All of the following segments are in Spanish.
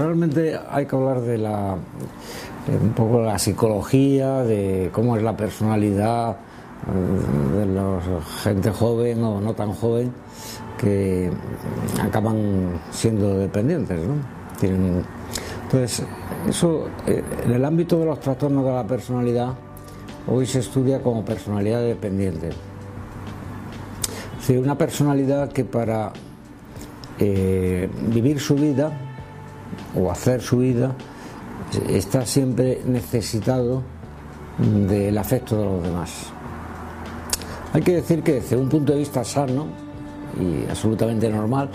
Realmente hay que hablar de la un poco la psicología, de cómo es la personalidad eh, de la gente joven o no tan joven que acaban siendo dependientes. ¿no? Tienen, entonces, eso eh, en el ámbito de los trastornos de la personalidad, hoy se estudia como personalidad dependiente. Es decir, una personalidad que para eh, vivir su vida o hacer su vida está siempre necesitado del afecto de los demás. Hay que decir que desde un punto de vista sano y absolutamente normal,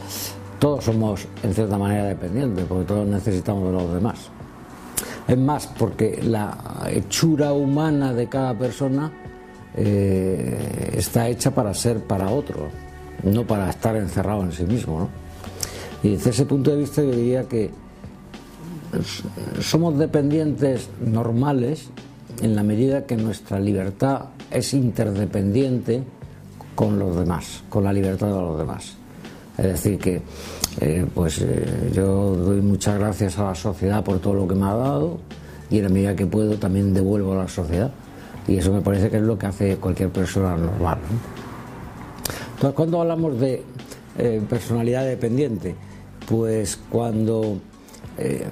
todos somos en cierta manera dependientes, porque todos necesitamos de los demás. Es más, porque la hechura humana de cada persona eh, está hecha para ser para otro, no para estar encerrado en sí mismo. Y desde ese punto de vista yo diría que somos dependientes normales en la medida que nuestra libertad es interdependiente con los demás, con la libertad de los demás. Es decir, que eh, pues eh, yo doy muchas gracias a la sociedad por todo lo que me ha dado y en la medida que puedo también devuelvo a la sociedad. Y eso me parece que es lo que hace cualquier persona normal. Entonces, cuando hablamos de eh, personalidad dependiente, pues cuando eh,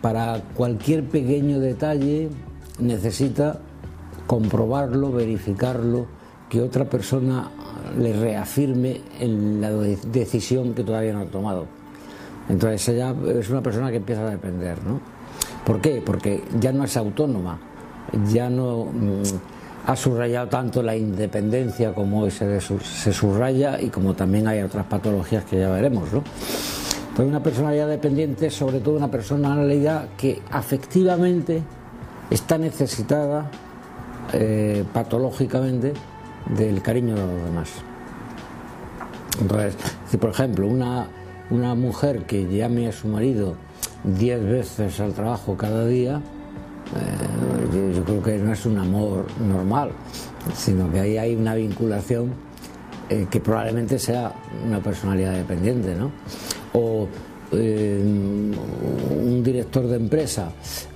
para cualquier pequeño detalle necesita comprobarlo, verificarlo, que otra persona le reafirme en la decisión que todavía no ha tomado. Entonces ella es una persona que empieza a depender, ¿no? ¿Por qué? Porque ya no es autónoma, ya no mm, ha subrayado tanto la independencia como se, se subraya y como también hay otras patologías que ya veremos, ¿no? Pues una personalidad dependiente, sobre todo una personalidad que afectivamente está necesitada eh, patológicamente del cariño de los demás. Entonces, si por ejemplo una, una mujer que llame a su marido diez veces al trabajo cada día, eh, yo, creo que no es un amor normal, sino que ahí hay una vinculación eh, que probablemente sea una personalidad dependiente, ¿no? O eh, un director de empresa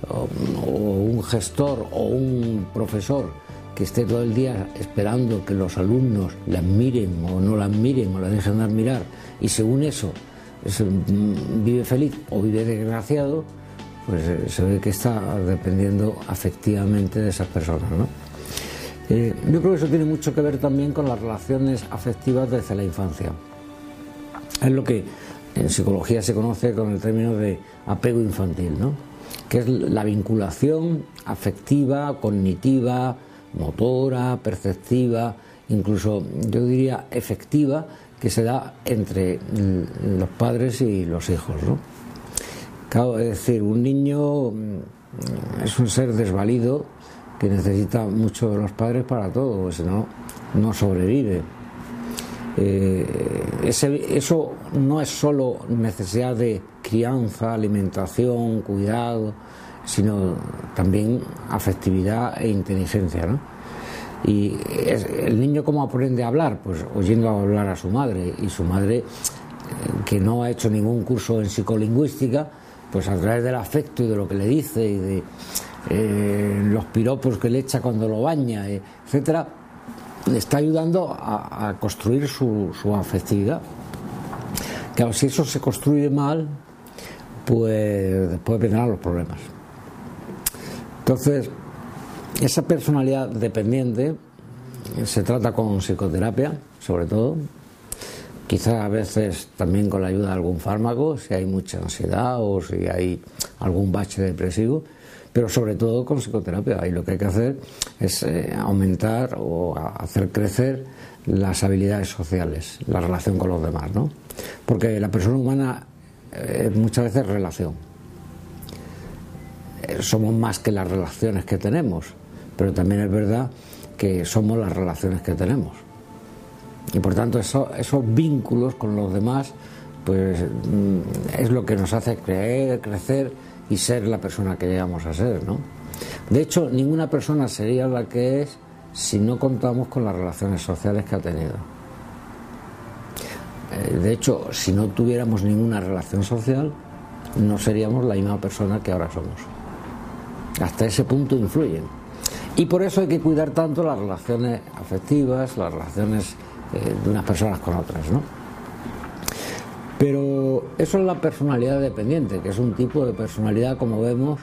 o, un gestor o un profesor que esté todo el día esperando que los alumnos la admiren o no la admiren o la dejen de admirar y según eso vive feliz o vive desgraciado, pues eh, se ve que está dependiendo afectivamente de esas personas. ¿no? Eh, yo creo que eso tiene mucho que ver también con las relaciones afectivas desde la infancia. Es lo que en psicología se conoce con el término de apego infantil, ¿no? que es la vinculación afectiva, cognitiva, motora, perceptiva, incluso yo diría efectiva, que se da entre los padres y los hijos. ¿no? Claro, es decir, un niño mm, es un ser desvalido que necesita mucho de los padres para todo, si no, no sobrevive. Eh, eso no es solo necesidad de crianza, alimentación, cuidado, sino también afectividad e inteligencia. ¿no? Y el niño cómo aprende a hablar, pues oyendo hablar a su madre y su madre eh, que no ha hecho ningún curso en psicolingüística, pues a través del afecto y de lo que le dice y de eh, los piropos que le echa cuando lo baña, etcétera, le está ayudando a, construir su, afectividad. Claro, si eso se construye mal, pues después vendrán los problemas. Entonces, esa personalidad dependiente se trata con psicoterapia, sobre todo, quizás a veces también con la ayuda de algún fármaco, si hay mucha ansiedad o si hay algún bache depresivo, pero sobre todo con psicoterapia. Y lo que hay que hacer es eh, aumentar o hacer crecer las habilidades sociales, la relación con los demás, ¿no? Porque la persona humana eh, muchas veces relación. eh, somos más que las relaciones que tenemos, pero también es verdad que somos las relaciones que tenemos. Y por tanto esos vínculos con los demás pues mm, es lo que nos hace creer, crecer y ser la persona que llegamos a ser, ¿no? De hecho, ninguna persona sería la que es si no contamos con las relaciones sociales que ha tenido. Eh, de hecho, si no tuviéramos ninguna relación social, no seríamos la misma persona que ahora somos. Hasta ese punto influyen. Y por eso hay que cuidar tanto las relaciones afectivas, las relaciones eh, de unas personas con otras, ¿no? Pero eso es la personalidad dependiente, que es un tipo de personalidad, como vemos,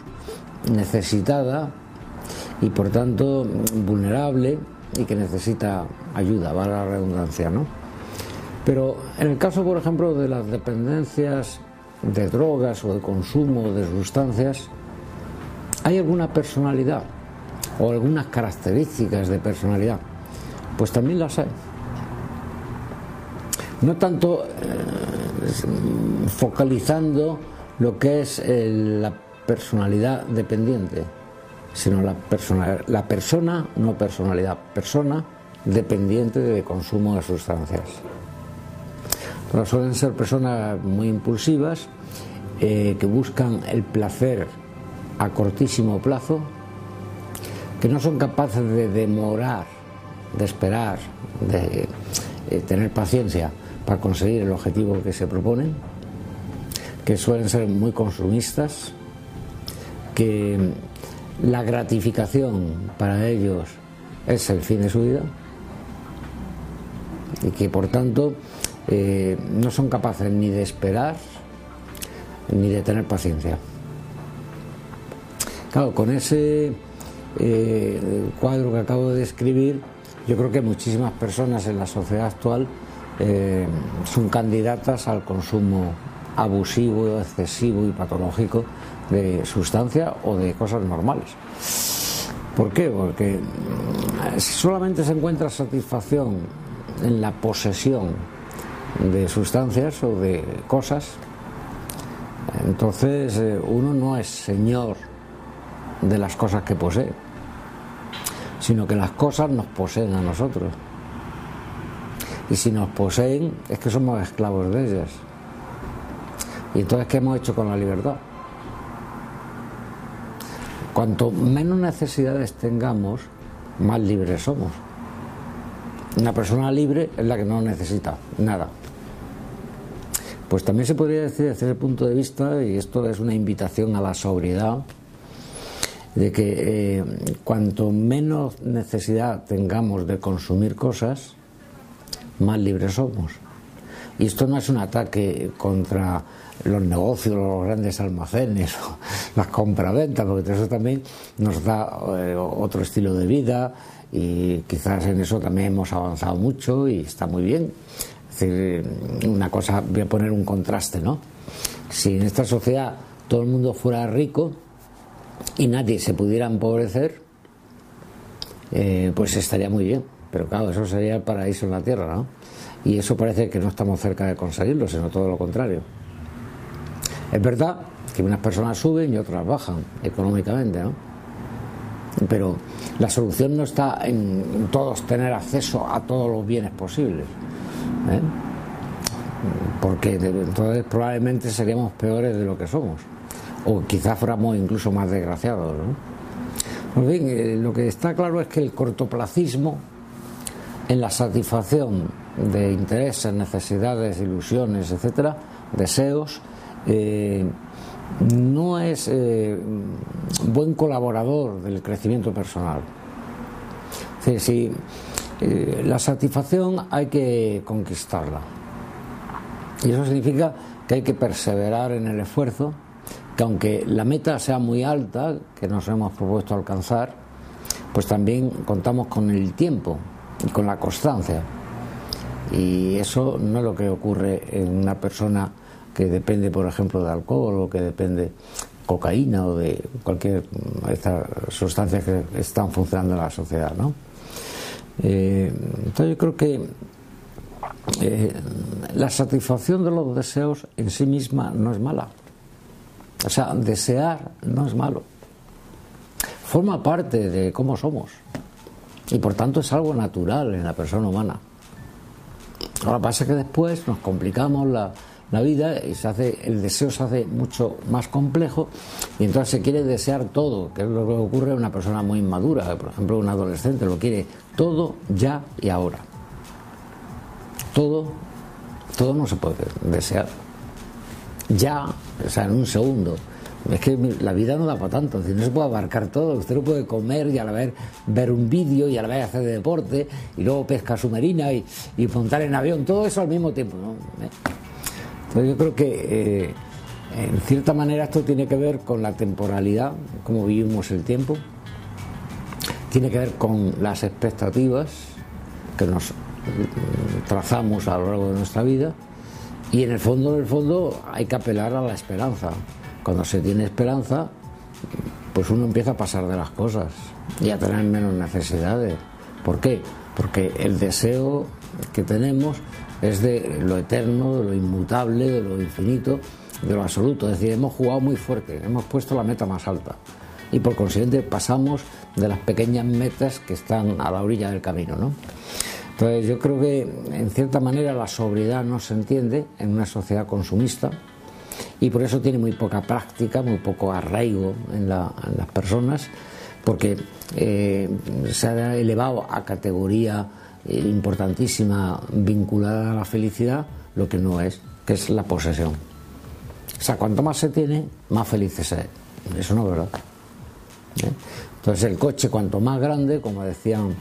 necesitada y por tanto vulnerable y que necesita ayuda, va la redundancia, ¿no? Pero en el caso, por ejemplo, de las dependencias de drogas o de consumo de sustancias, ¿hay alguna personalidad o algunas características de personalidad? Pues también las hay. No tanto eh, focalizando lo que es la personalidad dependiente, sino la, persona, la persona, no personalidad, persona dependiente de consumo de sustancias. suelen ser personas muy impulsivas eh, que buscan el placer a cortísimo plazo, que no son capaces de demorar, de esperar, de eh, tener paciencia para conseguir el objetivo que se proponen, que suelen ser muy consumistas, que la gratificación para ellos es el fin de su vida y que por tanto eh, no son capaces ni de esperar ni de tener paciencia. Claro, con ese eh, cuadro que acabo de describir, yo creo que muchísimas personas en la sociedad actual eh, son candidatas al consumo abusivo, excesivo y patológico de sustancia o de cosas normales. ¿Por qué? Porque mm, si solamente se encuentra satisfacción en la posesión de sustancias o de cosas, entonces eh, uno no es señor de las cosas que posee, sino que las cosas nos poseen a nosotros. Y si nos poseen es que somos esclavos de ellas. ¿Y entonces qué hemos hecho con la libertad? Cuanto menos necesidades tengamos, más libres somos. Una persona libre es la que no necesita nada. Pues también se podría decir desde ese punto de vista, y esto es una invitación a la sobriedad, de que eh, cuanto menos necesidad tengamos de consumir cosas, más libres somos. Y esto no es un ataque contra los negocios, los grandes almacenes, las compraventas, porque eso también nos da eh, otro estilo de vida y quizás en eso también hemos avanzado mucho y está muy bien. Es decir, una cosa, voy a poner un contraste, ¿no? Si en esta sociedad todo el mundo fuera rico y nadie se pudiera empobrecer, eh, pues estaría muy bien. Pero claro, eso sería el paraíso en la tierra, ¿no? Y eso parece que no estamos cerca de conseguirlo, sino todo lo contrario. Es verdad que unas personas suben y otras bajan económicamente, ¿no? Pero la solución no está en todos tener acceso a todos los bienes posibles. ¿eh? Porque entonces probablemente seríamos peores de lo que somos. O quizás fuéramos incluso más desgraciados. ¿no? En fin, eh, lo que está claro es que el cortoplacismo en la satisfacción de intereses, necesidades, ilusiones, etcétera, deseos, eh, no es eh, buen colaborador del crecimiento personal. si, eh, la satisfacción hay que conquistarla. Y eso significa que hay que perseverar en el esfuerzo, que aunque la meta sea muy alta, que nos hemos propuesto alcanzar, pues también contamos con el tiempo con la constancia. Y eso no es lo que ocurre en una persona que depende, por ejemplo, de alcohol o que depende de cocaína o de cualquier estas sustancias que están funcionando en la sociedad, ¿no? Eh, entonces yo creo que eh, la satisfacción de los deseos en sí misma no es mala. O sea, desear no es malo. forma parte de cómo somos y por tanto es algo natural en la persona humana. Ahora pasa que después nos complicamos la, la vida y se hace, el deseo se hace mucho más complejo y entonces se quiere desear todo, que es lo que ocurre a una persona muy inmadura, por ejemplo un adolescente lo quiere todo ya y ahora. Todo, todo no se puede desear. Ya, o sea, en un segundo. Es que la vida no da para tanto, no se puede abarcar todo. Usted no puede comer y a la vez ver un vídeo y a la vez hacer deporte y luego pesca submarina y, y montar en avión, todo eso al mismo tiempo. ¿no? yo creo que eh, en cierta manera esto tiene que ver con la temporalidad, cómo vivimos el tiempo, tiene que ver con las expectativas que nos mm, trazamos a lo largo de nuestra vida y en el fondo, en el fondo hay que apelar a la esperanza. Cuando se tiene esperanza, pues uno empieza a pasar de las cosas y a tener menos necesidades. ¿Por qué? Porque el deseo que tenemos es de lo eterno, de lo inmutable, de lo infinito, de lo absoluto. Es decir, hemos jugado muy fuerte, hemos puesto la meta más alta y por consiguiente pasamos de las pequeñas metas que están a la orilla del camino. ¿no? Entonces yo creo que en cierta manera la sobriedad no se entiende en una sociedad consumista y por eso tiene muy poca práctica, muy poco arraigo en, las personas, porque eh, se ha elevado a categoría eh, importantísima vinculada a la felicidad lo que no es, que es la posesión. O sea, cuanto más se tiene, más feliz se es. Eso no es verdad. ¿Eh? Entonces el coche cuanto más grande, como decían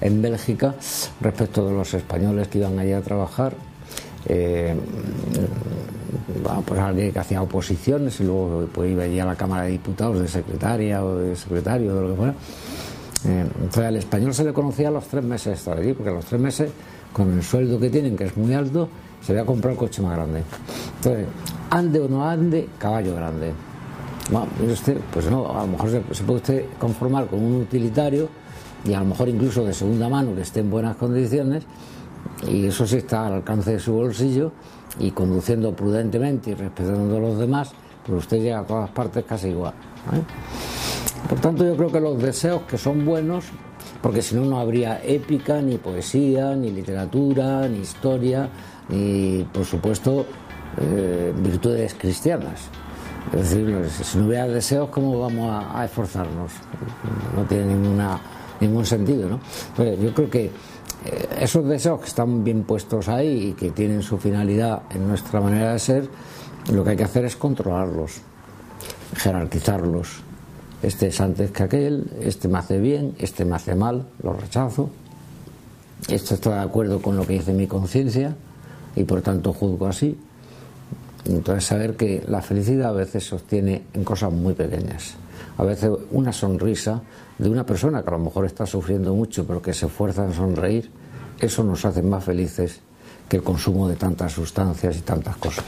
en Bélgica, respecto de los españoles que iban allí a trabajar, pues alguien que hacía oposiciones y luego pues, iba allí a la Cámara de Diputados de secretaria o de secretario, de lo que fuera, eh, entonces al español se le conocía a los tres meses de estar allí, porque a los tres meses, con el sueldo que tienen, que es muy alto, se le a comprar un coche más grande. Entonces, ande o no ande, caballo grande. Bueno, usted, pues no, a lo mejor se, puede usted conformar con un utilitario y a lo mejor incluso de segunda mano que esté en buenas condiciones y eso sí está al alcance de su bolsillo y conduciendo prudentemente y respetando a los demás, pues usted llega a todas partes casi igual. ¿eh? Por tanto, yo creo que los deseos que son buenos, porque si no, no habría épica, ni poesía, ni literatura, ni historia, ni, por supuesto, eh, virtudes cristianas. Es decir, si no hubiera deseos, ¿cómo vamos a, esforzarnos? No tiene ninguna, ningún sentido, ¿no? yo creo que esos deseos que están bien puestos ahí y que tienen su finalidad en nuestra manera de ser, lo que hay que hacer es controlarlos, jerarquizarlos, este es antes que aquel, este me hace bien, este me hace mal, lo rechazo, esto está de acuerdo con lo que dice mi conciencia y por tanto juzgo así. Entonces saber que la felicidad a veces se obtiene en cosas muy pequeñas. A veces una sonrisa de una persona que a lo mejor está sufriendo mucho pero que se esfuerza en sonreír, eso nos hace más felices que el consumo de tantas sustancias y tantas cosas.